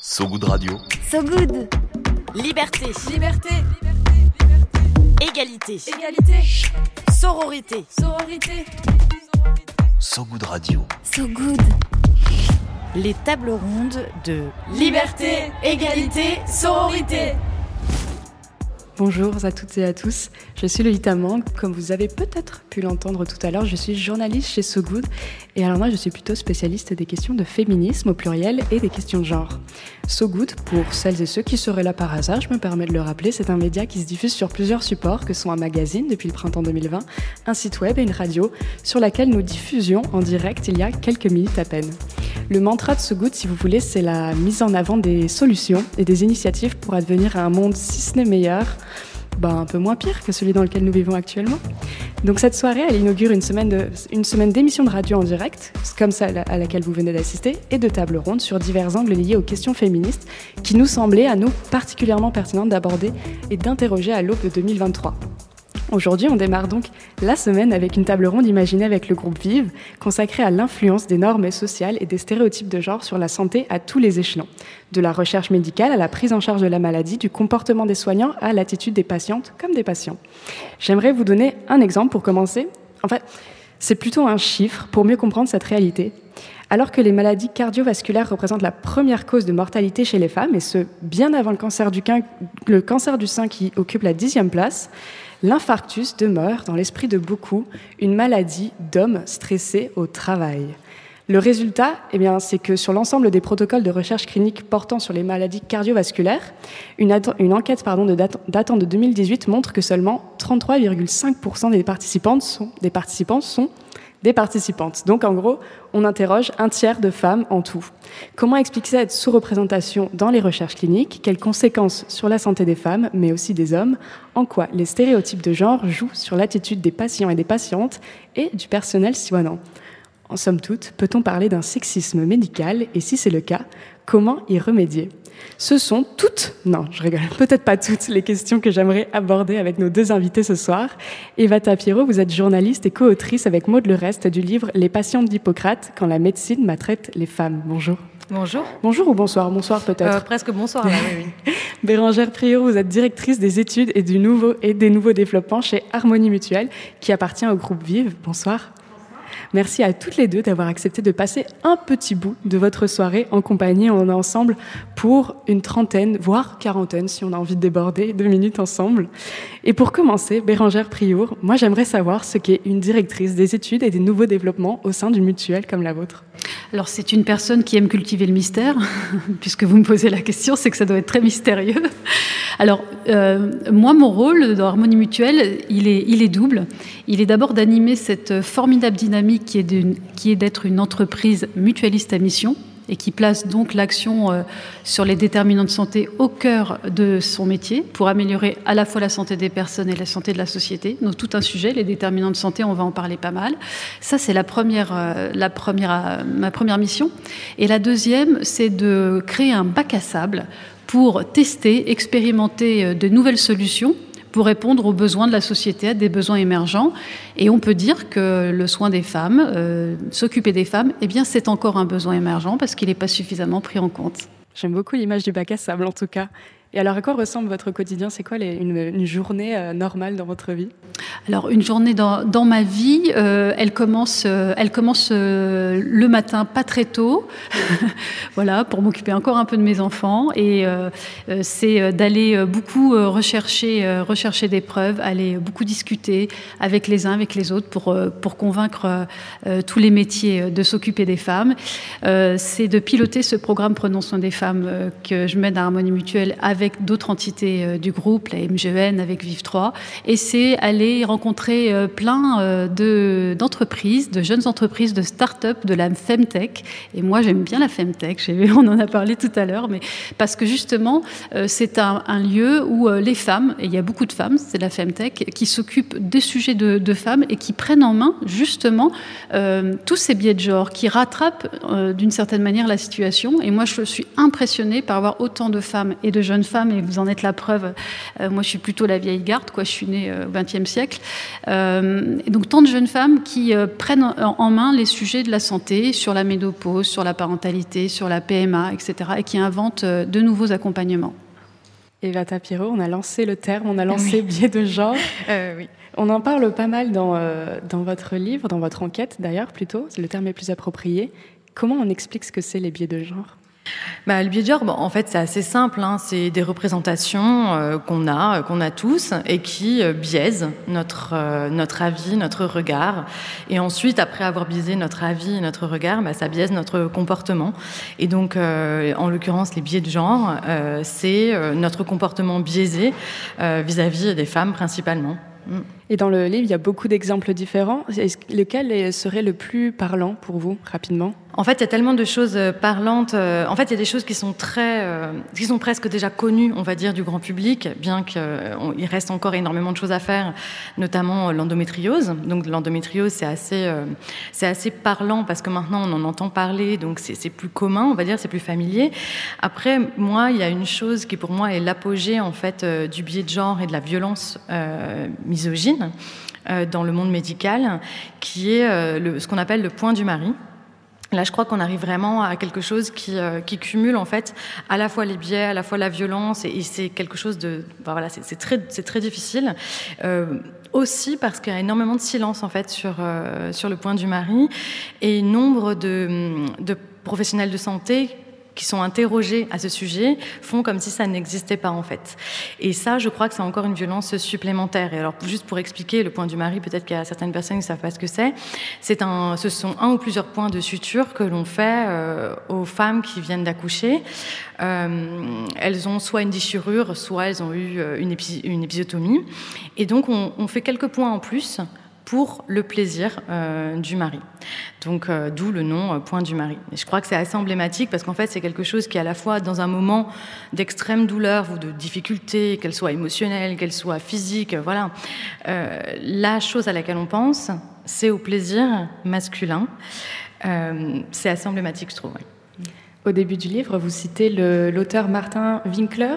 So Good Radio. So Good Liberté. Liberté. Égalité. Égalité. Sororité. Sororité. So Good Radio. So Good Les tables rondes de Liberté. Égalité. Sororité. Bonjour à toutes et à tous, je suis Lolita Mang. Comme vous avez peut-être pu l'entendre tout à l'heure, je suis journaliste chez So Good. Et alors moi, je suis plutôt spécialiste des questions de féminisme au pluriel et des questions de genre. So Good, pour celles et ceux qui seraient là par hasard, je me permets de le rappeler, c'est un média qui se diffuse sur plusieurs supports, que sont un magazine depuis le printemps 2020, un site web et une radio, sur laquelle nous diffusions en direct il y a quelques minutes à peine. Le mantra de So Good, si vous voulez, c'est la mise en avant des solutions et des initiatives pour advenir à un monde, si ce n'est meilleur, ben, un peu moins pire que celui dans lequel nous vivons actuellement. Donc cette soirée, elle inaugure une semaine, une semaine d'émissions de radio en direct, comme celle à laquelle vous venez d'assister, et de tables rondes sur divers angles liés aux questions féministes qui nous semblaient à nous particulièrement pertinentes d'aborder et d'interroger à l'aube de 2023. Aujourd'hui, on démarre donc la semaine avec une table ronde imaginée avec le groupe Vive, consacrée à l'influence des normes sociales et des stéréotypes de genre sur la santé à tous les échelons, de la recherche médicale à la prise en charge de la maladie, du comportement des soignants à l'attitude des patientes comme des patients. J'aimerais vous donner un exemple pour commencer. En fait, c'est plutôt un chiffre pour mieux comprendre cette réalité. Alors que les maladies cardiovasculaires représentent la première cause de mortalité chez les femmes, et ce, bien avant cancer du, le cancer du sein qui occupe la dixième place, l'infarctus demeure dans l'esprit de beaucoup une maladie d'hommes stressés au travail. Le résultat, eh c'est que sur l'ensemble des protocoles de recherche clinique portant sur les maladies cardiovasculaires, une, enquête pardon, de datant de 2018 montre que seulement 33,5% des participantes sont, des participants sont des participantes. Donc en gros, on interroge un tiers de femmes en tout. Comment expliquer cette sous-représentation dans les recherches cliniques? Quelles conséquences sur la santé des femmes, mais aussi des hommes? En quoi les stéréotypes de genre jouent sur l'attitude des patients et des patientes et du personnel soignant? En somme toute, peut-on parler d'un sexisme médical Et si c'est le cas, comment y remédier? Ce sont toutes, non, je rigole, peut-être pas toutes les questions que j'aimerais aborder avec nos deux invités ce soir. Eva Tapiero, vous êtes journaliste et co-autrice avec Maud Le Reste du livre Les patientes d'Hippocrate, quand la médecine maltraite les femmes. Bonjour. Bonjour. Bonjour ou bonsoir? Bonsoir peut-être. Euh, presque bonsoir, là, oui, oui. Bérangère Prior, vous êtes directrice des études et, du nouveau, et des nouveaux développements chez Harmonie Mutuelle, qui appartient au groupe Vive. Bonsoir. Merci à toutes les deux d'avoir accepté de passer un petit bout de votre soirée en compagnie. On est ensemble pour une trentaine, voire quarantaine, si on a envie de déborder, deux minutes ensemble. Et pour commencer, Bérangère Priour, moi j'aimerais savoir ce qu'est une directrice des études et des nouveaux développements au sein d'une mutuelle comme la vôtre. Alors c'est une personne qui aime cultiver le mystère, puisque vous me posez la question, c'est que ça doit être très mystérieux. Alors euh, moi, mon rôle dans Harmonie Mutuelle, il est, il est double. Il est d'abord d'animer cette formidable dynamique qui est d'être une entreprise mutualiste à mission, et qui place donc l'action euh, sur les déterminants de santé au cœur de son métier pour améliorer à la fois la santé des personnes et la santé de la société. Donc tout un sujet, les déterminants de santé, on va en parler pas mal. Ça c'est la première, euh, la première, euh, ma première mission. Et la deuxième, c'est de créer un bac à sable pour tester, expérimenter de nouvelles solutions pour répondre aux besoins de la société, à des besoins émergents. Et on peut dire que le soin des femmes, euh, s'occuper des femmes, eh bien, c'est encore un besoin émergent parce qu'il n'est pas suffisamment pris en compte. J'aime beaucoup l'image du bac à sable, en tout cas. Et alors, à quoi ressemble votre quotidien? C'est quoi une, journée euh, normale dans votre vie? Alors, une journée dans, ma vie, euh, elle commence, euh, elle commence le matin, pas très tôt, voilà, pour m'occuper encore un peu de mes enfants. Et c'est d'aller beaucoup rechercher, rechercher des preuves, aller beaucoup discuter avec les uns, avec les autres, pour, pour convaincre tous les métiers de s'occuper des femmes. c'est de piloter ce programme Prenons soin des femmes que je mène à Harmonie Mutuelle avec avec d'autres entités euh, du groupe, la MGN, avec Vive3, et c'est aller rencontrer euh, plein euh, d'entreprises, de, jeunes entreprises, de start-up, de la Femtech. Et moi, j'aime bien la Femtech, on en a parlé tout à l'heure, mais parce que justement, c'est un, lieu où les femmes, et il y a beaucoup de femmes, c'est la Femtech, qui s'occupent des sujets de, de, femmes et qui prennent en main justement tous ces biais de genre, qui rattrapent d'une certaine manière la situation. Et moi, je suis impressionnée par avoir autant de femmes et de jeunes femme et vous en êtes la preuve. moi, je suis plutôt la vieille garde, quoi. Je suis née au XXe siècle. donc, tant de jeunes femmes qui prennent en main les sujets de la santé sur la ménopause, sur la parentalité, sur la PMA, etc., et qui inventent de nouveaux accompagnements. Eva Tapiro, on a lancé le terme, on a lancé biais de genre. oui. On en parle pas mal dans, dans votre livre, dans votre enquête d'ailleurs plutôt, le terme est plus approprié. Comment on explique ce que c'est les biais de genre? Bah, le biais de genre, en fait, c'est assez simple. Hein. C'est des représentations euh, qu'on a, euh, qu'on a tous, et qui euh, biaisent notre, notre avis, notre regard. Et ensuite, après avoir biaisé notre avis, notre regard, bah, ça biaise notre comportement. Et donc, en l'occurrence, les biais de genre, c'est notre comportement biaisé vis-à-vis -vis des femmes principalement. Et dans le livre, il y a beaucoup d'exemples différents. Lequel serait le plus parlant pour vous, rapidement? En fait, il y a tellement de choses euh, parlantes. Euh, en fait, il y a des choses qui sont très, euh, qui sont presque déjà connues, on va dire, du grand public, bien qu'il reste encore énormément de choses à faire, notamment l'endométriose. Donc, l'endométriose, c'est assez, c'est assez parlant parce que maintenant, on en entend parler, donc c'est plus commun, on va dire, c'est plus familier. Après, moi, il y a une chose qui, pour moi, est l'apogée, en fait, du biais de genre et de la violence misogyne euh, dans le monde médical, qui est euh, ce qu'on appelle le point du mari. Là, je crois qu'on arrive vraiment à quelque chose qui, euh, cumule en fait à la fois les biais, à la fois la violence, et, c'est quelque chose de, voilà, c'est très, c'est très difficile. aussi parce qu'il y a énormément de silence en fait sur sur le point du mari et nombre de professionnels de santé qui sont interrogés à ce sujet font comme si ça n'existait pas en fait. Et ça, je crois que c'est encore une violence supplémentaire. Et alors, juste pour expliquer le point du mari, peut-être qu'il y a certaines personnes qui ne savent pas ce que c'est. C'est un, ce sont un ou plusieurs points de suture que l'on fait euh, aux femmes qui viennent d'accoucher. Euh, elles ont soit une déchirure, soit elles ont eu euh, une, une épisiotomie. Et donc, on, on fait quelques points en plus pour le plaisir euh, du mari. Donc, euh, d'où le nom euh, point du mari. Et je crois que c'est assez emblématique parce qu'en fait, c'est quelque chose qui, à la fois, dans un moment d'extrême douleur ou de difficulté, qu'elle soit émotionnelle, qu'elle soit physique, voilà, la chose à laquelle on pense, c'est au plaisir masculin. c'est assez emblématique, je trouve. Au début du livre, vous citez l'auteur Martin Winkler,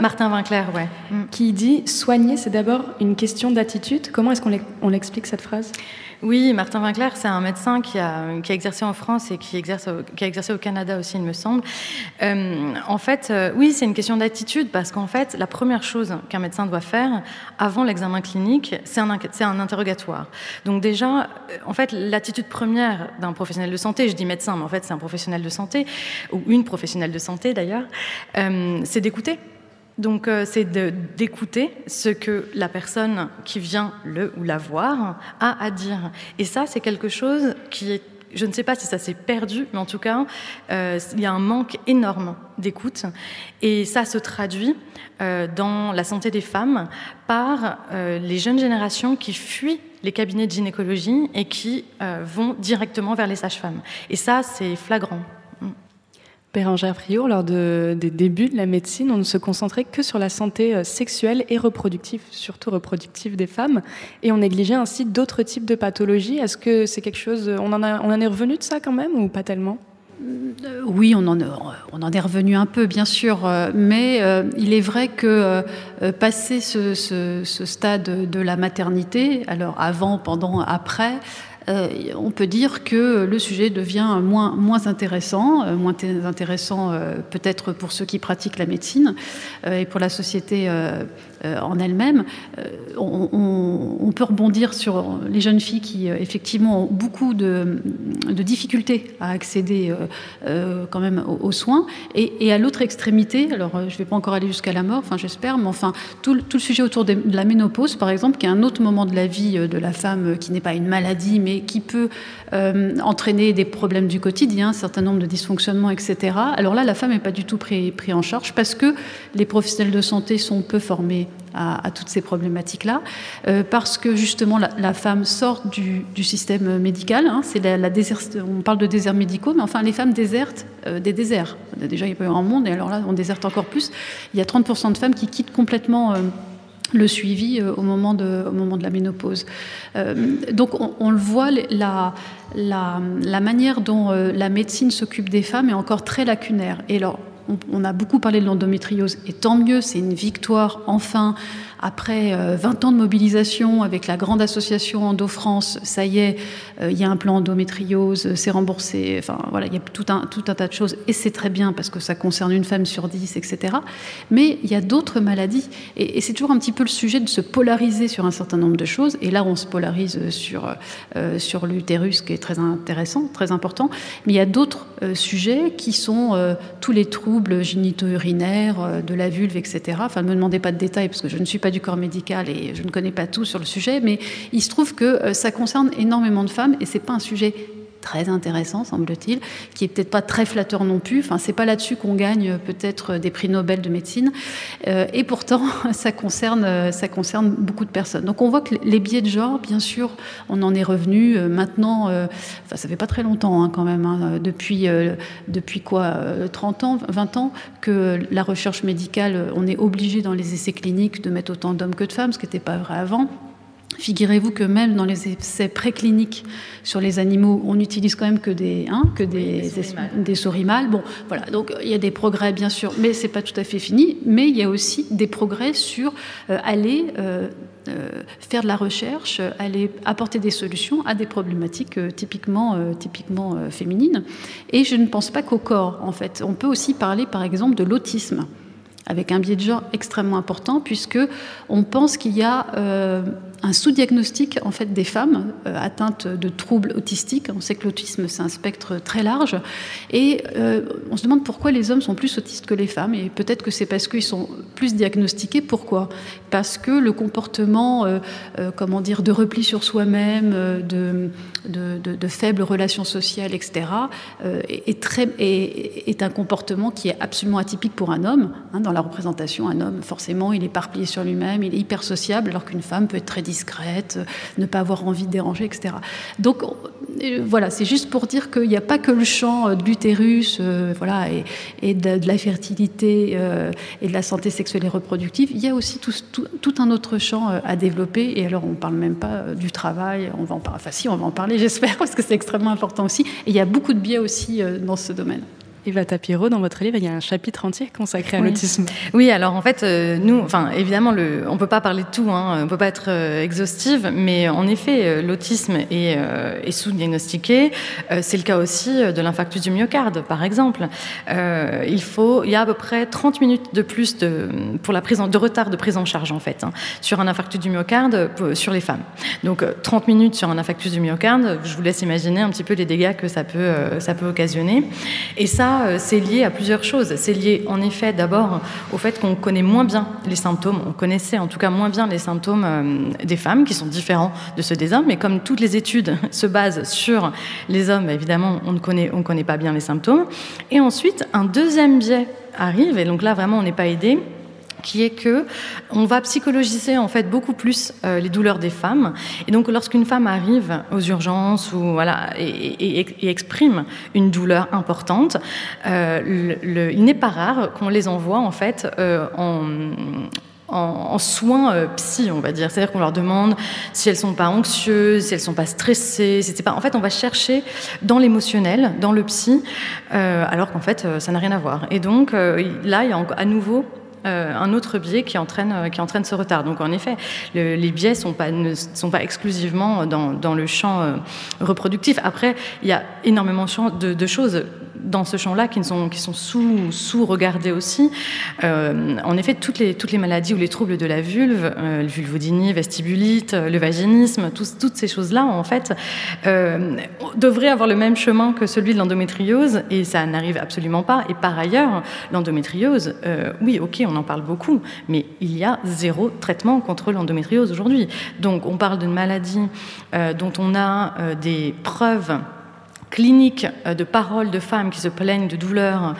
Martin Winkler, ouais. Qui dit Soigner, c'est d'abord une question d'attitude. Comment est-ce qu'on l'explique cette phrase? Oui, Martin Winkler, c'est un médecin qui a, exercé en France et qui, exerce, qui a exercé au Canada aussi, il me semble. Euh, en fait, euh, oui, c'est une question d'attitude parce qu'en fait, la première chose qu'un médecin doit faire avant l'examen clinique, c'est un, un, interrogatoire. Donc déjà, euh, en fait, l'attitude première d'un professionnel de santé, je dis médecin, mais en fait, c'est un professionnel de santé, ou une professionnelle de santé d'ailleurs, c'est d'écouter donc euh, c'est d'écouter ce que la personne qui vient le ou la voir a à dire. Et ça, c'est quelque chose qui est je ne sais pas si ça s'est perdu, mais en tout cas, euh, il y a un manque énorme d'écoute. Et ça se traduit euh, dans la santé des femmes par les jeunes générations qui fuient les cabinets de gynécologie et qui vont directement vers les sages-femmes. Et ça, c'est flagrant. Bérangère Friour, lors des débuts de la médecine, on ne se concentrait que sur la santé euh, sexuelle et reproductive, surtout reproductive des femmes, et on négligeait ainsi d'autres types de pathologies. Est-ce que c'est quelque chose, on en, est revenu de ça quand même ou pas tellement? Euh, oui, on en, on en, est revenu un peu, bien sûr, euh, mais il est vrai que passer ce, stade de la maternité, alors avant, pendant, après, euh, on peut dire que le sujet devient moins, intéressant, euh, moins intéressant euh, peut-être pour ceux qui pratiquent la médecine et pour la société en elle-même. On, peut rebondir sur les jeunes filles qui effectivement ont beaucoup de, difficultés à accéder quand même aux, soins. Et, à l'autre extrémité, alors je ne vais pas encore aller jusqu'à la mort, enfin j'espère, mais enfin tout, le sujet autour de, la ménopause, par exemple, qui est un autre moment de la vie de la femme qui n'est pas une maladie, mais qui peut euh, entraîner des problèmes du quotidien, un certain nombre de dysfonctionnements, etc. Alors là, la femme n'est pas du tout prise pris en charge parce que les professionnels de santé sont peu formés à, toutes ces problématiques-là, euh, parce que justement la, femme sort du, système médical. Hein, c'est la, la on parle de déserts médicaux, mais enfin les femmes désertent euh, des déserts. Déjà, il n'y a pas eu un monde, et alors là, on déserte encore plus. Il y a 30% de femmes qui quittent complètement le suivi euh, au moment de, au moment de la ménopause. Euh, donc on, le voit, la, la, la manière dont euh, la médecine s'occupe des femmes est encore très lacunaire. Et alors, on, a beaucoup parlé de l'endométriose, et tant mieux, c'est une victoire, enfin, après 20 ans de mobilisation avec la grande association Endo-France, ça y est, il y a un plan endométriose, c'est remboursé, enfin voilà, il y a tout un, tout un tas de choses, et c'est très bien parce que ça concerne une femme sur dix, etc. Mais il y a d'autres maladies, et, c'est toujours un petit peu le sujet de se polariser sur un certain nombre de choses, et là on se polarise sur, sur l'utérus qui est très intéressant, très important, mais il y a d'autres sujets qui sont tous les troubles génito-urinaires, de la vulve, etc. Enfin, ne me demandez pas de détails parce que je ne suis pas du corps médical et je ne connais pas tout sur le sujet, mais il se trouve que ça concerne énormément de femmes et c'est pas un sujet très intéressant, semble-t-il, qui est peut-être pas très flatteur non plus. Enfin, c'est pas là-dessus qu'on gagne euh, peut-être des prix Nobel de médecine. Euh, et pourtant, ça concerne, euh, ça concerne beaucoup de personnes. Donc, on voit que les biais de genre, bien sûr, on en est revenu maintenant. enfin, ça fait pas très longtemps hein, quand même. Hein, depuis, depuis quoi 30 ans, 20 ans, que la recherche médicale, on est obligé dans les essais cliniques de mettre autant d'hommes que de femmes, ce qui n'était pas vrai avant. Figurez-vous que même dans les essais précliniques sur les animaux, on n'utilise quand même que des, hein, que des, des, souris mâles. Bon, voilà, donc il y a des progrès bien sûr, mais c'est pas tout à fait fini. Mais il y a aussi des progrès sur euh, aller euh, euh, faire de la recherche, aller apporter des solutions à des problématiques typiquement, typiquement féminines. Et je ne pense pas qu'au corps, en fait. On peut aussi parler, par exemple, de l'autisme avec un biais de genre extrêmement important, puisque on pense qu'il y a un sous-diagnostic en fait des femmes euh, atteintes de troubles autistiques. On sait que l'autisme c'est un spectre très large et euh, on se demande pourquoi les hommes sont plus autistes que les femmes et peut-être que c'est parce qu'ils sont plus diagnostiqués. Pourquoi? Parce que le comportement, euh, comment dire, de repli sur soi-même, de, de, faibles relations sociales, etc. est, très est, un comportement qui est absolument atypique pour un homme. Hein. dans la représentation, un homme forcément il est éparpillé sur lui-même, il est hyper sociable, alors qu'une femme peut être très discrète, ne pas avoir envie de déranger, etc. Donc euh, voilà, c'est juste pour dire qu'il n'y a pas que le champ euh, de l'utérus euh, voilà, et, de, la fertilité et de la santé sexuelle et reproductive, il y a aussi tout, tout, un autre champ à développer. Et alors on ne parle même pas du travail, on va en parler, enfin si, on va en parler, j'espère, parce que c'est extrêmement important aussi. Et il y a beaucoup de biais aussi dans ce domaine. Eva Tapiro, dans votre livre, il y a un chapitre entier consacré à l'autisme. Oui, alors en fait, euh, nous, enfin, évidemment, le, on peut pas parler de tout, hein, on peut pas être euh, exhaustive, mais en effet, euh, l'autisme est, est sous-diagnostiqué. c'est le cas aussi de l'infarctus du myocarde, par exemple. il faut, il y a à peu près 30 minutes de plus de, pour la prise en, de retard de prise en charge, en fait, hein, sur un infarctus du myocarde sur les femmes. Donc, 30 minutes sur un infarctus du myocarde, je vous laisse imaginer un petit peu les dégâts que ça peut, ça peut occasionner. Et ça, euh, c'est lié à plusieurs choses. C'est lié en effet d'abord au fait qu'on connaît moins bien les symptômes, on connaissait en tout cas moins bien les symptômes euh, des femmes qui sont différents de ceux des hommes, mais comme toutes les études se basent sur les hommes, évidemment, on ne connaît, on connaît pas bien les symptômes. Et ensuite, un deuxième biais arrive, et donc là vraiment on n'est pas aidé qui est que on va psychologiser en fait beaucoup plus euh, les douleurs des femmes. Et donc, lorsqu'une femme arrive aux urgences ou voilà et, exprime une douleur importante, euh, il n'est pas rare qu'on les envoie en fait euh, en, soins psy, on va dire. C'est-à-dire qu'on leur demande si elles sont pas anxieuses, si elles sont pas stressées. Si pas... En fait, on va chercher dans l'émotionnel, dans le psy, alors qu'en fait, ça n'a rien à voir. Et donc, là, il y a à nouveau euh, un autre biais qui entraîne, euh, qui entraîne ce retard. Donc en effet, les biais ne sont pas exclusivement dans, le champ euh, reproductif. Après, il y a énormément de choses dans ce champ-là qui sont, qui sont sous, sous regardés aussi. en effet, toutes les, maladies ou les troubles de la vulve, le vulvodynie, vestibulite, le vaginisme, toutes ces choses-là, en fait, devraient avoir le même chemin que celui de l'endométriose et ça n'arrive absolument pas. Et par ailleurs, l'endométriose, oui, ok, on en parle beaucoup, mais il y a zéro traitement contre l'endométriose aujourd'hui. Donc on parle d'une maladie euh, dont on a euh, des preuves cliniques euh, de paroles de femmes qui se plaignent de douleurs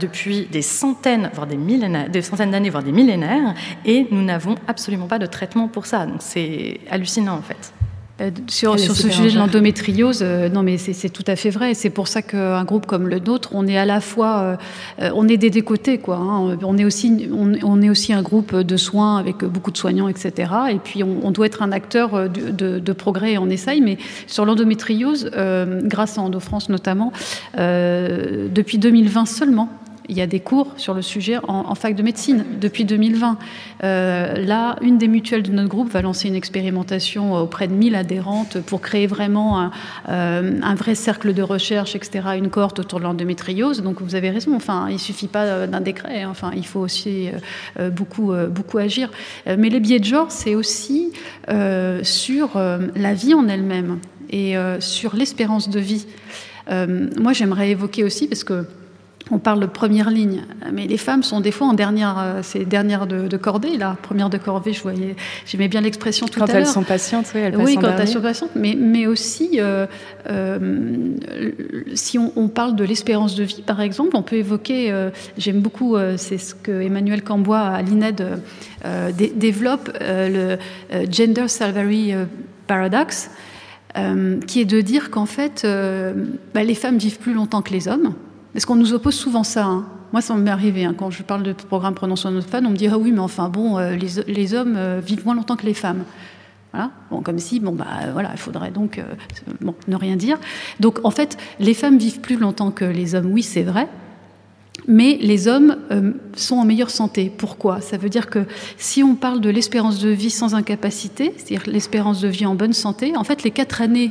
depuis des centaines, voire des millénaires, des centaines d'années, voire des millénaires, et nous n'avons absolument pas de traitement pour ça. C'est hallucinant en fait. Euh, sur, sur ce sujet de l'endométriose, euh, non mais c'est tout à fait vrai. C'est pour ça qu'un groupe comme le nôtre, on est à la fois, euh, on est des décotés quoi. Hein. On est aussi, on, est aussi un groupe de soins avec beaucoup de soignants, etc. Et puis on, doit être un acteur de, de, progrès et on essaye. Mais sur l'endométriose, grâce à Endo-France notamment, depuis 2020 seulement, Il y a des cours sur le sujet en, fac de médecine depuis 2020. Euh, là, une des mutuelles de notre groupe va lancer une expérimentation auprès de 1000 adhérentes pour créer vraiment un, euh, vrai cercle de recherche, etc., une cohorte autour de l'endométriose. Donc vous avez raison, enfin, il ne suffit pas d'un décret, hein. enfin, il faut aussi euh, beaucoup, beaucoup agir. Mais les biais de genre, c'est aussi sur la vie en elle-même et sur l'espérance de vie. moi, j'aimerais évoquer aussi, parce que on parle de première ligne, mais les femmes sont des fois en dernière, euh, c'est dernière de, cordée, là, première de cordée, je voyais, j'aimais bien l'expression tout à l'heure. Quand elles sont patientes, oui, elles Oui, quand elles sont patientes, mais, mais aussi, euh, euh, si on, parle de l'espérance de vie, par exemple, on peut évoquer, j'aime beaucoup, c'est ce que Emmanuel Cambois à l'INED développe, le Gender Salvary Paradox, qui est de dire qu'en fait, bah, les femmes vivent plus longtemps que les hommes. Parce qu'on nous oppose souvent ça. Hein. Moi, ça m'est arrivé. Hein. Quand je parle de programme de notre femme, on me dit Ah oui, mais enfin, bon, euh, les, hommes euh, vivent moins longtemps que les femmes. Voilà. Bon, comme si, bon, bah, voilà, il faudrait donc euh, ne rien dire. Donc, en fait, les femmes vivent plus longtemps que les hommes, oui, c'est vrai mais les hommes euh, sont en meilleure santé. Pourquoi? Ça veut dire que si on parle de l'espérance de vie sans incapacité, c'est-à-dire l'espérance de vie en bonne santé, en fait, les quatre années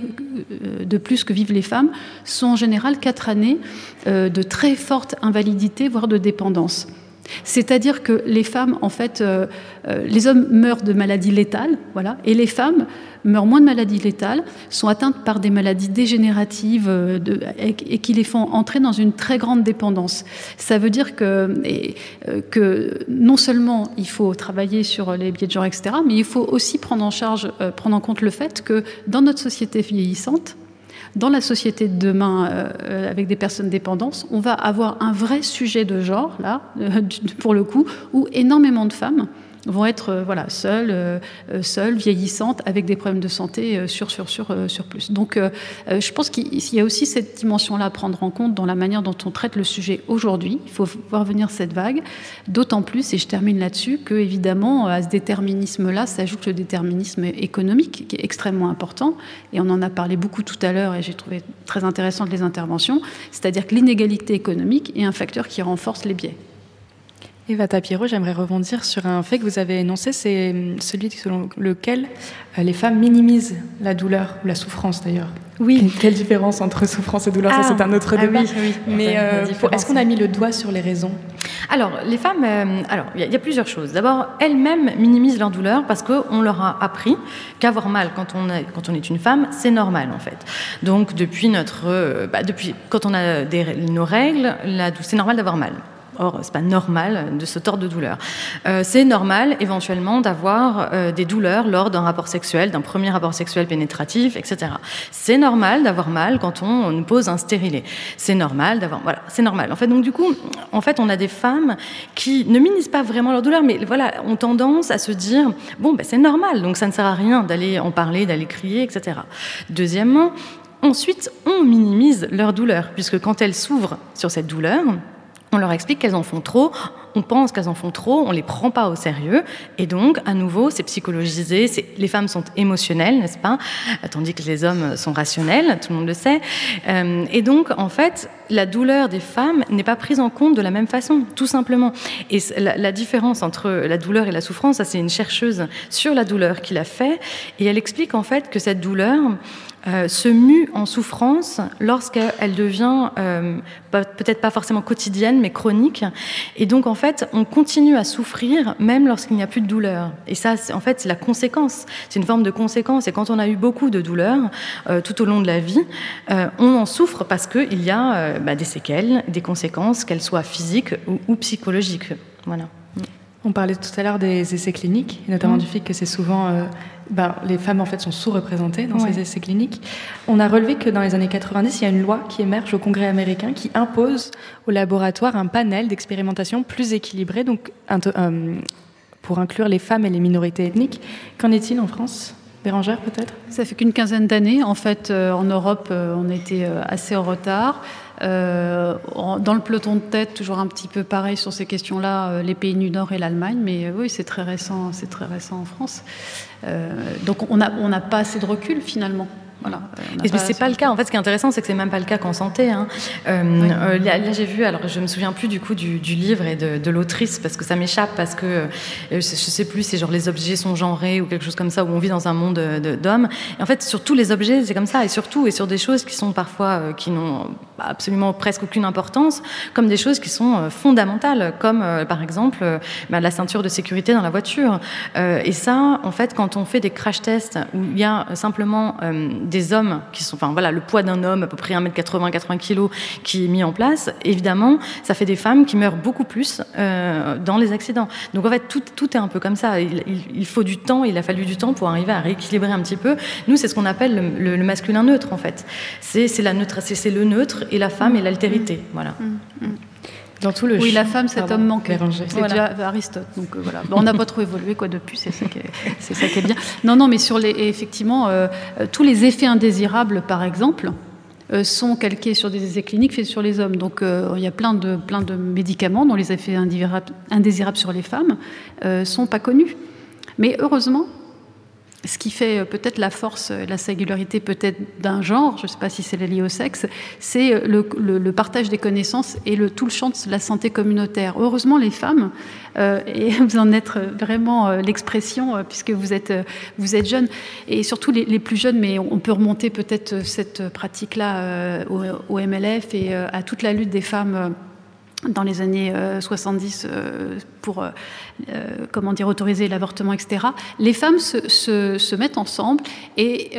euh, de plus que vivent les femmes sont en général quatre années euh, de très forte invalidité, voire de dépendance. C'est-à-dire que les femmes, en fait, les hommes meurent de maladies létales, voilà, et les femmes meurent moins de maladies létales, sont atteintes par des maladies dégénératives euh, et, qui les font entrer dans une très grande dépendance. Ça veut dire que, euh, que non seulement il faut travailler sur les biais de genre, etc., mais il faut aussi prendre en charge, euh, prendre en compte le fait que dans notre société vieillissante, dans la société de demain, avec des personnes dépendantes, on va avoir un vrai sujet de genre, là, pour le coup, où énormément de femmes vont être euh, voilà, seules, euh, euh, seules, vieillissantes, avec des problèmes de santé sur, sur, sur, sur plus. Donc je pense qu'il y a aussi cette dimension-là à prendre en compte dans la manière dont on traite le sujet aujourd'hui. Il faut voir venir cette vague, d'autant plus, et je termine là-dessus, que évidemment à ce déterminisme-là s'ajoute le déterminisme économique qui est extrêmement important, et on en a parlé beaucoup tout à l'heure, et j'ai trouvé très intéressantes les interventions, c'est-à-dire que l'inégalité économique est un facteur qui renforce les biais. Eva Tapiro, j'aimerais rebondir sur un fait que vous avez énoncé, c'est celui selon lequel euh, les femmes minimisent la douleur, ou la souffrance d'ailleurs. Oui. Quelle différence entre souffrance et douleur Ça, c'est ah. un autre ah débat. oui, oui. Mais euh, est-ce qu'on a mis le doigt sur les raisons? Alors, les femmes, euh, alors il y, a plusieurs choses. D'abord, elles-mêmes minimisent leur douleur parce qu'on leur a appris qu'avoir mal quand on, est, quand on est une femme, c'est normal en fait. Donc, depuis notre, bah, depuis quand on a nos règles, c'est normal d'avoir mal. Or, c'est pas normal de se tordre de douleur. Euh, c'est normal, éventuellement, d'avoir euh, des douleurs lors d'un rapport sexuel, d'un premier rapport sexuel pénétratif, etc. C'est normal d'avoir mal quand on, nous pose un stérilet. C'est normal d'avoir, voilà, c'est normal. En fait, donc du coup, en fait, on a des femmes qui ne minimisent pas vraiment leur douleur, mais voilà, ont tendance à se dire, bon, ben, c'est normal, donc ça ne sert à rien d'aller en parler, d'aller crier, etc. Deuxièmement, ensuite, on minimise leur douleur, puisque quand elles s'ouvrent sur cette douleur, on leur explique qu'elles en font trop, on pense qu'elles en font trop, on les prend pas au sérieux, et donc à nouveau c'est psychologisé, les femmes sont émotionnelles, n'est-ce pas, tandis que les hommes sont rationnels, tout le monde le sait, euh, et donc en fait la douleur des femmes n'est pas prise en compte de la même façon, tout simplement. Et la, différence entre la douleur et la souffrance, ça c'est une chercheuse sur la douleur qui l'a fait, et elle explique en fait que cette douleur euh, se mue en souffrance lorsqu'elle devient euh, peut-être pas forcément quotidienne, mais chronique. Et donc, en fait, on continue à souffrir même lorsqu'il n'y a plus de douleur. Et ça, en fait, c'est la conséquence. C'est une forme de conséquence. Et quand on a eu beaucoup de douleurs euh, tout au long de la vie, on en souffre parce qu'il y a bah, des séquelles, des conséquences, qu'elles soient physiques ou, ou psychologiques. Voilà. On parlait tout à l'heure des essais cliniques, et notamment mm. du fait que c'est souvent euh, ben, les femmes en fait sont sous-représentées dans ces essais cliniques. On a relevé que dans les années 90, il y a une loi qui émerge au Congrès américain qui impose aux laboratoires un panel d'expérimentation plus équilibré, donc euh, pour inclure les femmes et les minorités ethniques. Qu'en est-il en France? Bérangère peut-être? Ça fait qu'une quinzaine d'années. En fait, euh, en Europe, on était assez en retard. Euh, dans le peloton de tête, toujours un petit peu pareil sur ces questions-là, euh, les pays du Nord et l'Allemagne, mais euh, oui, c'est très récent, c'est très récent en France. donc on n'a pas assez de recul finalement. Voilà. Mais c'est pas le cas. En fait, ce qui est intéressant, c'est que c'est même pas le cas qu'en santé. Hein. Euh, là, j'ai vu, alors je me souviens plus du coup du, livre et de, l'autrice parce que ça m'échappe parce que je, sais plus, c'est genre les objets sont genrés ou quelque chose comme ça où on vit dans un monde d'hommes. Et en fait, sur tous les objets, c'est comme ça et surtout et sur des choses qui sont parfois qui n'ont absolument presque aucune importance, comme des choses qui sont fondamentales, comme par exemple bah, la ceinture de sécurité dans la voiture. et ça, en fait, quand on fait des crash tests où il y a simplement euh, des hommes qui sont, enfin voilà, le poids d'un homme, à peu près 1m80, 80 kg, qui est mis en place, évidemment, ça fait des femmes qui meurent beaucoup plus euh, dans les accidents. Donc en fait, tout, tout est un peu comme ça. Il, faut du temps, il a fallu du temps pour arriver à rééquilibrer un petit peu. Nous, c'est ce qu'on appelle le, masculin neutre, en fait. C'est la neutre, c'est le neutre et la femme et l'altérité. Voilà. Mmh, mmh tout le oui, la femme, cet homme manqué. C'est déjà Aristote. Donc euh, voilà. on n'a pas trop évolué quoi depuis. C'est ça, qui est, ça qui est bien. Non, non, mais sur les effectivement euh, euh, tous les effets indésirables, par exemple. sont calqués sur des essais cliniques faits sur les hommes. Donc il y a plein de, plein de médicaments dont les effets indésirables, sur les femmes ne sont pas connus. Mais heureusement, ce qui fait euh, peut-être la force, la singularité peut-être d'un genre, je ne sais pas si c'est lié au sexe, c'est euh, le, partage des connaissances et le, tout le champ de la santé communautaire. Heureusement, les femmes, euh, et vous en êtes vraiment l'expression, puisque vous êtes, vous êtes jeunes, et surtout les, plus jeunes, mais on peut remonter peut-être cette pratique-là au, au, MLF et à toute la lutte des femmes dans les années 70 euh, euh, pour euh, comment dire autoriser l'avortement, etc. Les femmes se, se, mettent ensemble et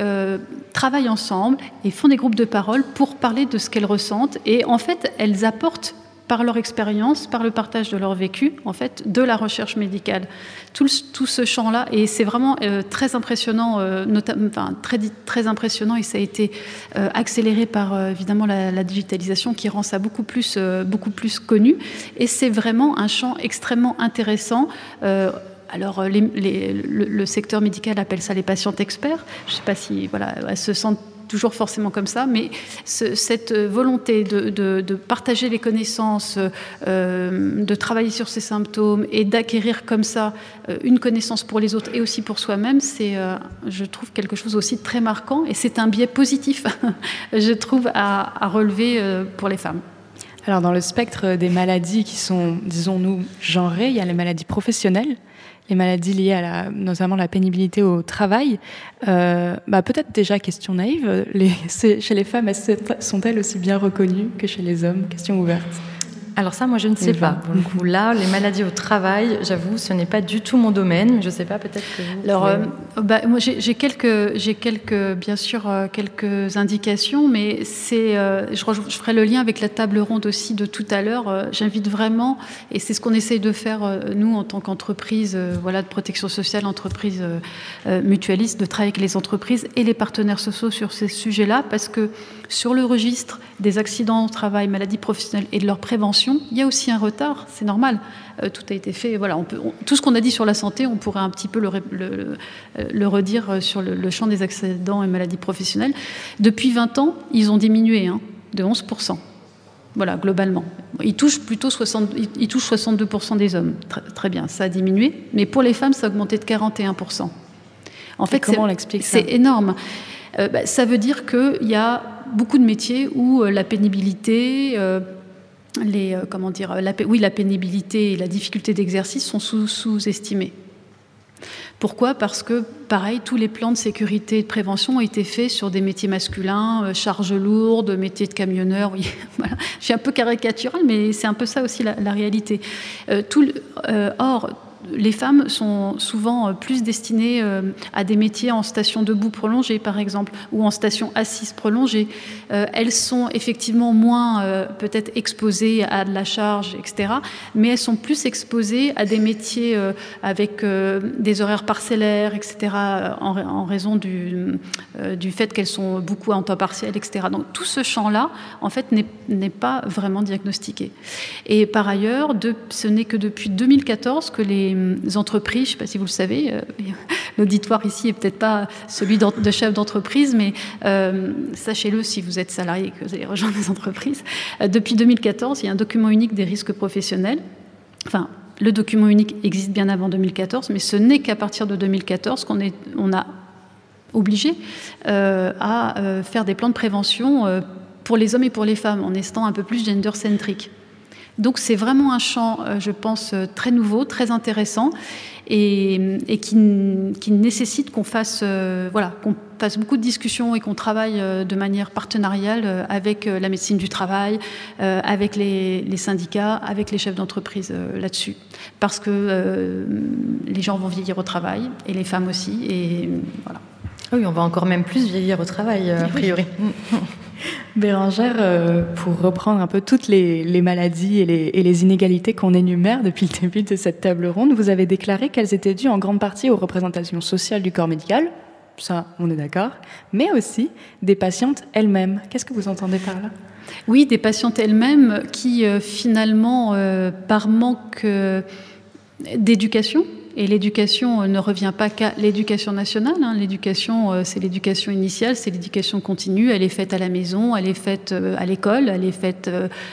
travaillent ensemble et font des groupes de parole pour parler de ce qu'elles ressentent et en fait elles apportent par leur expérience, par le partage de leur vécu, en fait, de la recherche médicale. Tout, ce champ-là, et c'est vraiment euh, très impressionnant, euh, enfin, très, très impressionnant, et ça a été euh, accéléré par évidemment la, digitalisation qui rend ça beaucoup plus, beaucoup plus connu. Et c'est vraiment un champ extrêmement intéressant. alors, le, le, secteur médical appelle ça les patients experts. Je ne sais pas si voilà, elles se sentent toujours forcément comme ça, mais cette volonté de, partager les connaissances, euh, de travailler sur ces symptômes et d'acquérir comme ça euh, une connaissance pour les autres et aussi pour soi-même, c'est, euh, je trouve, quelque chose aussi de très marquant et c'est un biais positif, je trouve, à, à relever pour les femmes. Alors, dans le spectre des maladies qui sont, disons-nous, genrées, il y a les maladies professionnelles les maladies liées à la, notamment la pénibilité au travail. Euh, bah peut-être déjà question naïve, chez les femmes, sont-elles aussi bien reconnues que chez les hommes? Question ouverte. Alors ça, moi, je ne sais pas. Pour le coup, là, les maladies au travail, j'avoue, ce n'est pas du tout mon domaine. Mais je ne sais pas, peut-être que vous. Alors, euh, bah, moi, j'ai quelques, j'ai quelques, bien sûr, euh, quelques indications, mais c'est, euh, je, je, ferai le lien avec la table ronde aussi de tout à l'heure. J'invite vraiment, et c'est ce qu'on essaye de faire nous en tant qu'entreprise, voilà, de protection sociale, entreprise mutualiste, de travailler avec les entreprises et les partenaires sociaux sur ces sujets-là, parce que sur le registre des accidents au travail, maladies professionnelles et de leur prévention, il y a aussi un retard, c'est normal. Euh, tout a été fait. Voilà, on peut, tout ce qu'on a dit sur la santé, on pourrait un petit peu le, le, le redire sur le, champ des accidents et maladies professionnelles. Depuis 20 ans, ils ont diminué hein, de 11%. Voilà, globalement. Ils touchent plutôt 60, ils touchent 62% des hommes. Très, bien, ça a diminué. Mais pour les femmes, ça a augmenté de 41%. En fait, comment on l'explique C'est énorme. Euh, bah, ça veut dire qu'il y a beaucoup de métiers où euh, la pénibilité, euh, les, comment dire, la, oui, la pénibilité et la difficulté d'exercice sont sous-estimées. Pourquoi? Parce que, pareil, tous les plans de sécurité et de prévention ont été faits sur des métiers masculins, charges lourdes, métiers de camionneurs. Oui, voilà. Je suis un peu caricatural, mais c'est un peu ça aussi la, réalité. tout, or, les femmes sont souvent euh, plus destinées euh, à des métiers en station debout prolongée, par exemple, ou en station assise prolongée. Euh, elles sont effectivement moins peut-être exposées à de la charge, etc., mais elles sont plus exposées à des métiers avec des horaires parcellaires, etc., en, raison du, du fait qu'elles sont beaucoup en temps partiel, etc. Donc tout ce champ-là, en fait, n'est pas vraiment diagnostiqué. Et par ailleurs, ce n'est que depuis 2014 que les entreprises, je ne sais pas si vous le savez, euh, l'auditoire ici n'est peut-être pas celui de chef d'entreprise, mais euh, sachez-le si vous êtes salarié et que vous allez rejoindre des entreprises. Euh, depuis 2014, il y a un document unique des risques professionnels. Enfin, le document unique existe bien avant 2014, mais ce n'est qu'à partir de 2014 qu'on on a obligés à faire des plans de prévention pour les hommes et pour les femmes, en étant un peu plus gender-centrique. Donc c'est vraiment un champ, je pense, très nouveau, très intéressant et, qui, nécessite qu'on fasse, euh, voilà, qu'on fasse beaucoup de discussions et qu'on travaille euh, de manière partenariale euh, avec la médecine du travail, avec les, syndicats, avec les chefs d'entreprise là-dessus. Parce que les gens vont vieillir au travail et les femmes aussi. Et voilà. Oui, on va encore même plus vieillir au travail, a priori. Bérangère, euh, pour reprendre un peu toutes les, maladies et les, inégalités qu'on énumère depuis le début de cette table ronde, vous avez déclaré qu'elles étaient dues en grande partie aux représentations sociales du corps médical, ça on est d'accord, mais aussi des patientes elles-mêmes. Qu'est-ce que vous entendez par là? Oui, des patientes elles-mêmes qui euh, finalement, euh, par manque d'éducation, et l'éducation euh, ne revient pas qu'à l'éducation nationale. Hein. L'éducation, euh, c'est l'éducation initiale, c'est l'éducation continue. Elle est faite à la maison, elle est faite euh, à l'école, elle est faite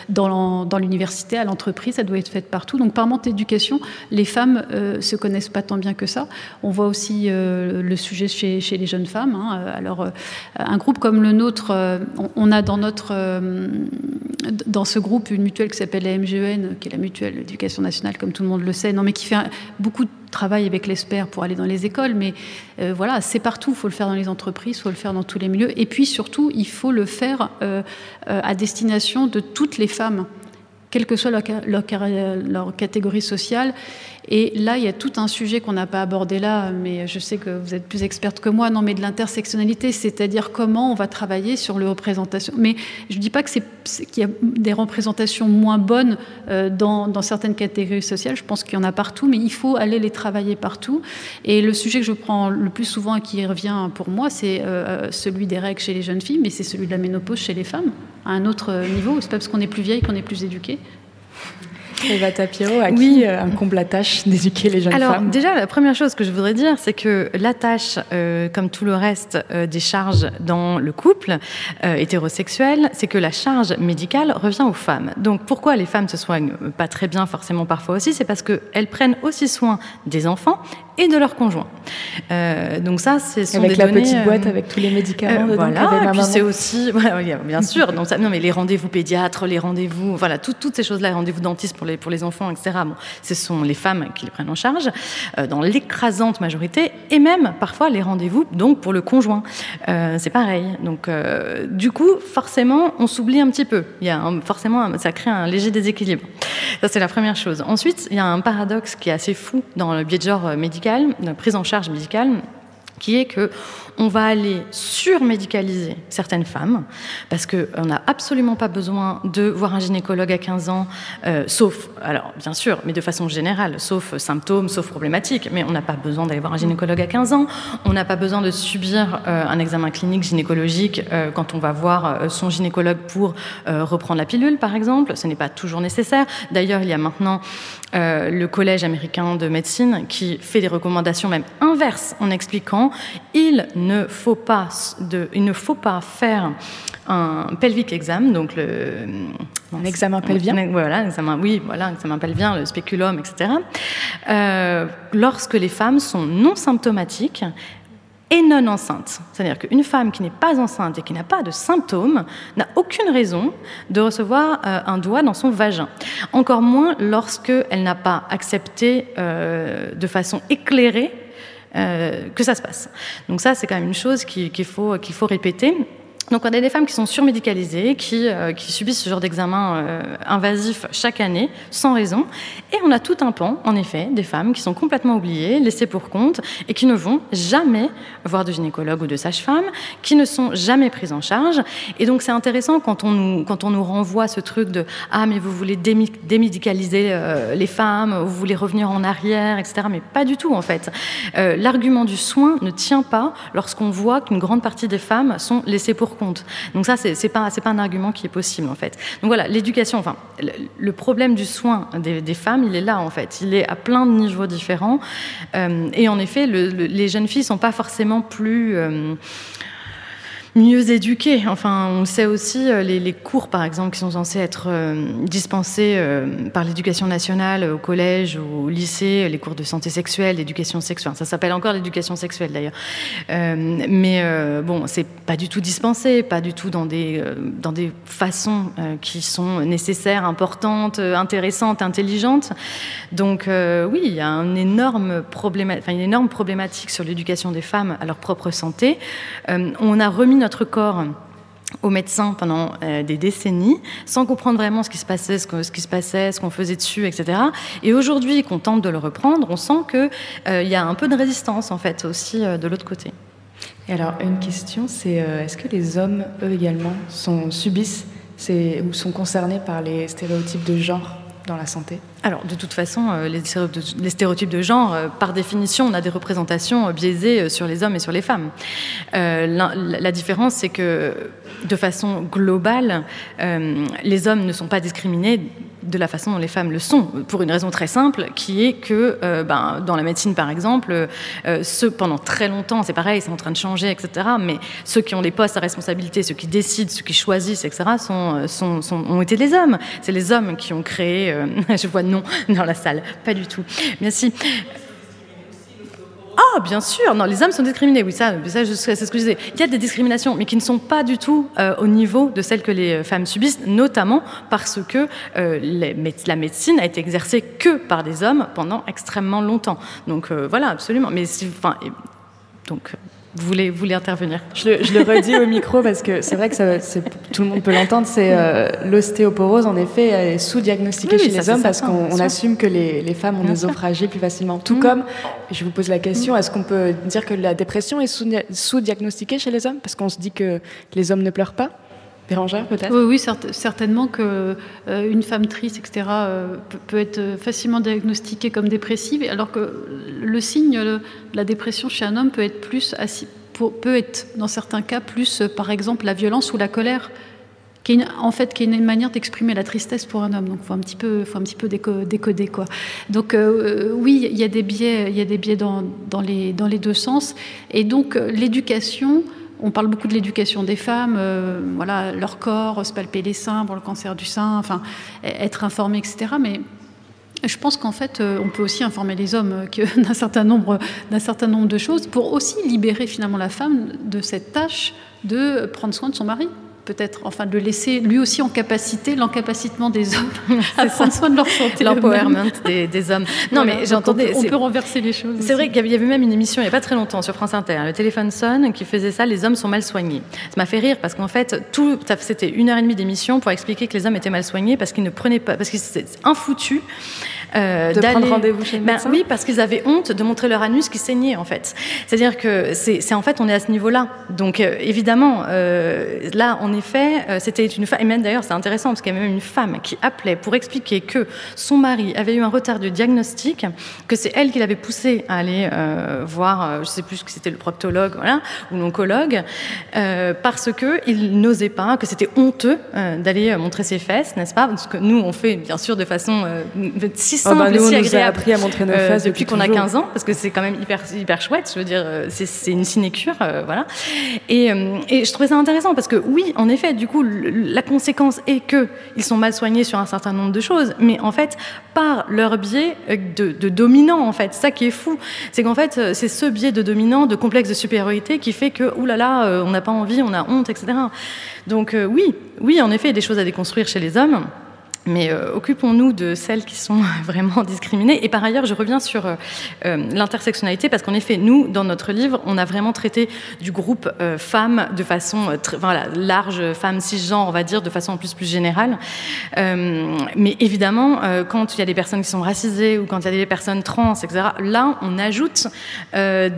dans l'université, à l'entreprise, elle doit être faite partout. Donc par manque d'éducation, les femmes ne se connaissent pas tant bien que ça. On voit aussi le sujet chez, chez, les jeunes femmes. Hein. Alors un groupe comme le nôtre, on, a dans notre dans ce groupe une mutuelle qui s'appelle la MGEN, qui est la mutuelle d'éducation nationale, comme tout le monde le sait, non mais qui fait beaucoup de travaille avec l'ESPER pour aller dans les écoles, mais euh, voilà, c'est partout. Il faut le faire dans les entreprises, il faut le faire dans tous les milieux. Et puis surtout, il faut le faire euh, euh, à destination de toutes les femmes, quelle que soit leur, leur catégorie sociale. Et là, il y a tout un sujet qu'on n'a pas abordé là, mais je sais que vous êtes plus experte que moi, non, mais de l'intersectionnalité, c'est-à-dire comment on va travailler sur les représentations. Mais je ne dis pas qu'il y a des représentations moins bonnes euh, dans, certaines catégories sociales, je pense qu'il y en a partout, mais il faut aller les travailler partout. Et le sujet que je prends le plus souvent et qui revient pour moi, c'est euh, celui des règles chez les jeunes filles, mais c'est celui de la ménopause chez les femmes, à un autre niveau. C'est pas parce qu'on est plus vieille qu'on est plus éduqué. Eva Tapiro, à qui euh, incombe la tâche d'éduquer les jeunes Alors, femmes? déjà, la première chose que je voudrais dire, c'est que la tâche, euh, comme tout le reste euh, des charges dans le couple hétérosexuel, c'est que la charge médicale revient aux femmes. Donc, pourquoi les femmes se soignent? Pas très bien, forcément parfois aussi, c'est parce qu'elles prennent aussi soin des enfants et de leurs conjoints. donc ça, c'est avec la petite boîte avec tous les médicaments. dedans voilà. Et puis c'est aussi, bien sûr. Donc ça, non, mais les rendez-vous pédiatres, les rendez-vous, voilà, toutes ces choses-là, les rendez-vous dentistes pour les pour les enfants, etc. Bon, ce sont les femmes qui les prennent en charge euh, dans l'écrasante majorité, et même parfois les rendez-vous donc pour le conjoint. Euh, c'est pareil. Donc euh, du coup, forcément, on s'oublie un petit peu. Il y a forcément, ça crée un léger déséquilibre. Ça c'est la première chose. Ensuite, il y a un paradoxe qui est assez fou dans le biais de genre médical, la prise en charge médicale qui est que on va aller surmédicaliser certaines femmes, parce qu'on n'a absolument pas besoin de voir un gynécologue à 15 ans, euh, sauf, alors bien sûr, mais de façon générale, sauf symptômes, sauf problématiques, mais on n'a pas besoin d'aller voir un gynécologue à 15 ans, on n'a pas besoin de subir euh, un examen clinique gynécologique euh, quand on va voir son gynécologue pour reprendre la pilule, par exemple, ce n'est pas toujours nécessaire. D'ailleurs, il y a maintenant le Collège américain de médecine qui fait des recommandations même inverses en expliquant il ne faut pas, de, il ne faut pas faire un pelvic exam, donc le un examen pelvien. Voilà, examen, oui, voilà, examen pelvien, le spéculum, etc. Euh, lorsque les femmes sont non symptomatiques et non enceintes. C'est-à-dire qu'une femme qui n'est pas enceinte et qui n'a pas de symptômes n'a aucune raison de recevoir euh, un doigt dans son vagin. Encore moins lorsqu'elle n'a pas accepté euh, de façon éclairée que ça se passe. Donc ça, c'est quand même une chose qu'il faut, qu'il faut répéter. Donc on a des femmes qui sont surmédicalisées, qui, euh, qui subissent ce genre d'examen euh, invasif chaque année, sans raison. Et on a tout un pan, en effet, des femmes qui sont complètement oubliées, laissées pour compte, et qui ne vont jamais voir de gynécologue ou de sage-femme, qui ne sont jamais prises en charge. Et donc c'est intéressant quand on, nous, quand on nous renvoie ce truc de « Ah, mais vous voulez démédicaliser euh, les femmes, vous voulez revenir en arrière, etc. » Mais pas du tout, en fait. L'argument du soin ne tient pas lorsqu'on voit qu'une grande partie des femmes sont laissées pour compte donc ça, c'est pas pas un argument qui est possible en fait. Donc voilà, l'éducation, enfin, le, problème du soin des, femmes, il est là en fait. Il est à plein de niveaux différents. Euh, et en effet, les jeunes filles sont pas forcément plus euh, mieux éduqués. Enfin, on sait aussi euh, les, cours, par exemple, qui sont censés être euh, dispensés euh, par l'éducation nationale au collège ou au lycée, les cours de santé sexuelle, d'éducation sexuelle. Ça s'appelle encore l'éducation sexuelle d'ailleurs. Mais bon, c'est pas du tout dispensé, pas du tout dans des dans des façons qui sont nécessaires, importantes, intéressantes, intelligentes. Donc oui, il y a une énorme problématique sur l'éducation des femmes à leur propre santé. on a remis notre corps aux médecins pendant euh, des décennies, sans comprendre vraiment ce qui se passait, ce, que, qu'on faisait dessus, etc. Et aujourd'hui, qu'on tente de le reprendre, on sent qu'il euh, y a un peu de résistance, en fait, aussi euh, de l'autre côté. Et alors, une question, c'est est-ce que les hommes, eux également, sont, subissent ou sont concernés par les stéréotypes de genre? Alors, de toute façon, euh, les stéréotypes de genre, euh, par définition, on a des représentations euh, biaisées sur les hommes et sur les femmes. la, différence, c'est que, de façon globale, les hommes ne sont pas discriminés de la façon dont les femmes le sont, pour une raison très simple, qui est que ben, dans la médecine, par exemple, ceux pendant très longtemps, c'est pareil, c'est en train de changer, etc. Mais ceux qui ont les postes à responsabilité, ceux qui décident, ceux qui choisissent, etc., sont ont été les hommes. C'est les hommes qui ont créé. je vois non dans la salle, pas du tout. Merci. Ah, bien sûr, non, les hommes sont discriminés, oui, ça, ça c'est ce que je disais. Il y a des discriminations, mais qui ne sont pas du tout euh, au niveau de celles que les femmes subissent, notamment parce que euh, la médecine a été exercée que par des hommes pendant extrêmement longtemps. Donc euh, voilà, absolument. Mais enfin, donc vous voulez, vous voulez intervenir je le, je le, redis au micro parce que c'est vrai que ça, tout le monde peut l'entendre. C'est euh, l'ostéoporose, en effet, est sous-diagnostiquée oui, chez les hommes parce qu'on assume que les, les femmes ont des os fragiles plus facilement. Tout mm. comme, je vous pose la question, est-ce qu'on peut dire que la dépression est sous-diagnostiquée chez les hommes? Parce qu'on se dit que les hommes ne pleurent pas Oui, certainement qu'une euh, une femme triste, etc., euh, peut, être facilement diagnostiquée comme dépressive, alors que le signe de la dépression chez un homme peut être plus peut être dans certains cas plus, euh, par exemple, la violence ou la colère, qui est en fait qui est une manière d'exprimer la tristesse pour un homme. Donc, faut faut un petit peu décoder quoi. Donc, oui, il y a des biais, y a des biais dans les deux sens. Et donc, l'éducation on parle beaucoup de l'éducation des femmes, euh, voilà, leur corps, se palper les seins pour le cancer du sein, être informé, etc. Mais je pense qu'en fait, euh, on peut aussi informer les hommes d'un certain certain nombre de choses pour aussi libérer finalement la femme de cette tâche de prendre soin de son mari peut-être, enfin, de laisser lui aussi en capacité, l'encapacitement des hommes à prendre soin de leur santé. L'empowerment des, des, hommes. Non, mais j'entendais. On, peut renverser les choses. C'est vrai qu'il y avait même une émission il n'y a pas très longtemps sur France Inter, le téléphone sonne, qui faisait ça, les hommes sont mal soignés. Ça m'a fait rire parce qu'en fait, tout, c'était une heure et demie d'émission pour expliquer que les hommes étaient mal soignés parce qu'ils ne prenaient pas, parce que c'était infoutu euh, de prendre rendez-vous chez le ben, Oui, parce qu'ils avaient honte de montrer leur anus qui saignait en fait. C'est-à-dire que c'est en fait on est à ce niveau-là. Donc euh, évidemment, euh, là en effet, euh, c'était une femme. Et même d'ailleurs, c'est intéressant parce qu'il y avait même une femme qui appelait pour expliquer que son mari avait eu un retard de diagnostic, que c'est elle qui l'avait poussé à aller voir, je sais plus ce que c'était le proctologue, voilà, ou l'oncologue, parce que il n'osait pas, que c'était honteux d'aller montrer ses fesses, n'est-ce pas? Parce que nous on fait bien sûr de façon si simple, oh bah nous, on nous a appris à montrer nos fesses depuis, qu'on a 15 ans, parce que c'est quand même hyper, hyper chouette. Je veux dire, c'est une sinécure, voilà. Et, et je trouvais ça intéressant parce que oui, en effet, du coup, la conséquence est qu'ils sont mal soignés sur un certain nombre de choses, mais en fait, par leur biais de, de dominant, en fait. Ça qui est fou, c'est qu'en fait, c'est ce biais de dominant, de complexe de supériorité qui fait que, oulala, euh, on n'a pas envie, on a honte, etc. Donc euh, oui, oui, en effet, il y a des choses à déconstruire chez les hommes. Mais euh, occupons-nous de celles qui sont vraiment discriminées. Et par ailleurs, je reviens sur euh, euh, l'intersectionnalité, parce qu'en effet, nous, dans notre livre, on a vraiment traité du groupe femmes de façon large, femmes cisgenres, on va dire, de façon en plus plus générale. mais évidemment, quand il y a des personnes qui sont racisées ou quand il y a des personnes trans, etc., là, on ajoute, des,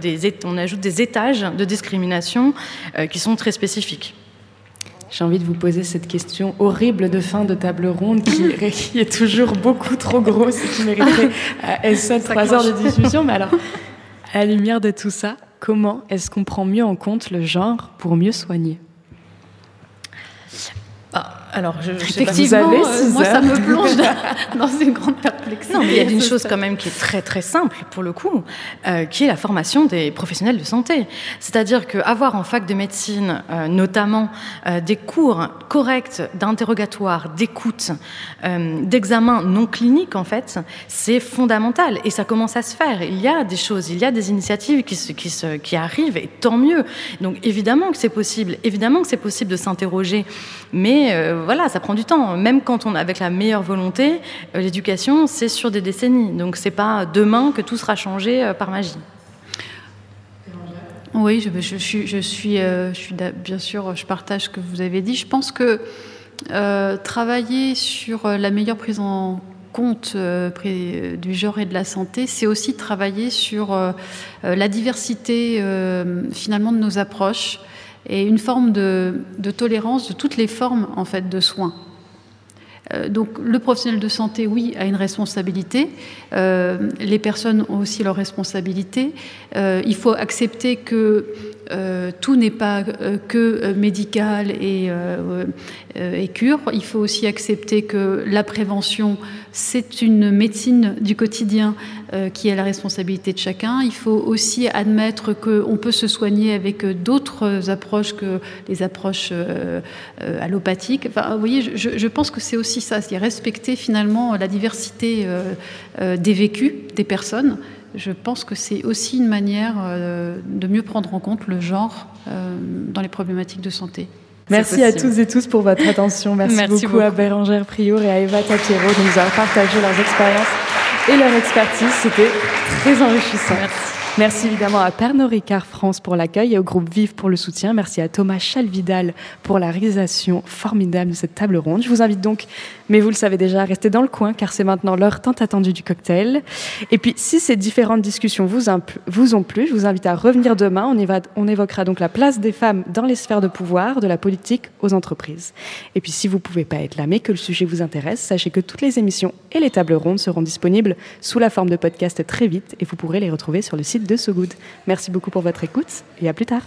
des, on ajoute des étages de discrimination qui sont très spécifiques. J'ai envie de vous poser cette question horrible de fin de table ronde qui, est toujours beaucoup trop grosse et qui mériterait à elle seule trois heures de discussion. Mais alors, à la lumière de tout ça, comment est-ce qu'on prend mieux en compte le genre pour mieux soigner? Alors, je, je Effectivement, pas, euh, moi, ça me plonge dans une grande perplexité. Non, mais il y a une chose quand même qui est très très simple pour le coup, euh, qui est la formation des professionnels de santé. C'est-à-dire qu'avoir en fac de médecine, euh, notamment euh, des cours corrects d'interrogatoire, d'écoute, euh, d'examen non clinique, en fait, c'est fondamental. Et ça commence à se faire. Il y a des choses, il y a des initiatives qui, se, qui, se, qui arrivent, et tant mieux. Donc évidemment que c'est possible, évidemment que c'est possible de s'interroger, mais euh, voilà, ça prend du temps. Même quand on avec la meilleure volonté, euh, l'éducation, c'est sur des décennies. Donc c'est pas demain que tout sera changé euh, par magie. Oui, je, suis, je, suis, euh, je suis bien sûr, je partage ce que vous avez dit. Je pense que euh, travailler sur la meilleure prise en compte euh, du genre et de la santé, c'est aussi travailler sur euh, la diversité euh, finalement de nos approches et une forme de, tolérance de toutes les formes en fait de soins. Euh, donc le professionnel de santé, oui, a une responsabilité. Euh, les personnes ont aussi leur responsabilité. Euh, il faut accepter que euh, tout n'est pas euh, que médical et, euh, et, cure. Il faut aussi accepter que la prévention, c'est une médecine du quotidien qui est la responsabilité de chacun. Il faut aussi admettre qu'on peut se soigner avec d'autres approches que les approches allopathiques. Enfin, vous voyez, je, je pense que c'est aussi ça, c'est respecter finalement la diversité des vécus des personnes je pense que c'est aussi une manière euh, de mieux prendre en compte le genre euh, dans les problématiques de santé. Merci à tous et tous pour votre attention. Merci, Merci beaucoup, beaucoup, à Bérangère Prior et à Eva Tapiero de nous avoir partagé leurs expériences et leur expertise. C'était très enrichissant. Merci. Merci évidemment à Pernod Ricard France pour l'accueil et au groupe Vive pour le soutien. Merci à Thomas Chalvidal pour la réalisation formidable de cette table ronde. Je vous invite donc, mais vous le savez déjà, à rester dans le coin car c'est maintenant l'heure tant attendue du cocktail. Et puis, si ces différentes discussions vous, ont plu, je vous invite à revenir demain. On, on évoquera donc la place des femmes dans les sphères de pouvoir, de la politique aux entreprises. Et puis, si vous ne pouvez pas être là, mais que le sujet vous intéresse, sachez que toutes les émissions et les tables rondes seront disponibles sous la forme de podcast très vite et vous pourrez les retrouver sur le site de So Good. Merci beaucoup pour votre écoute et à plus tard.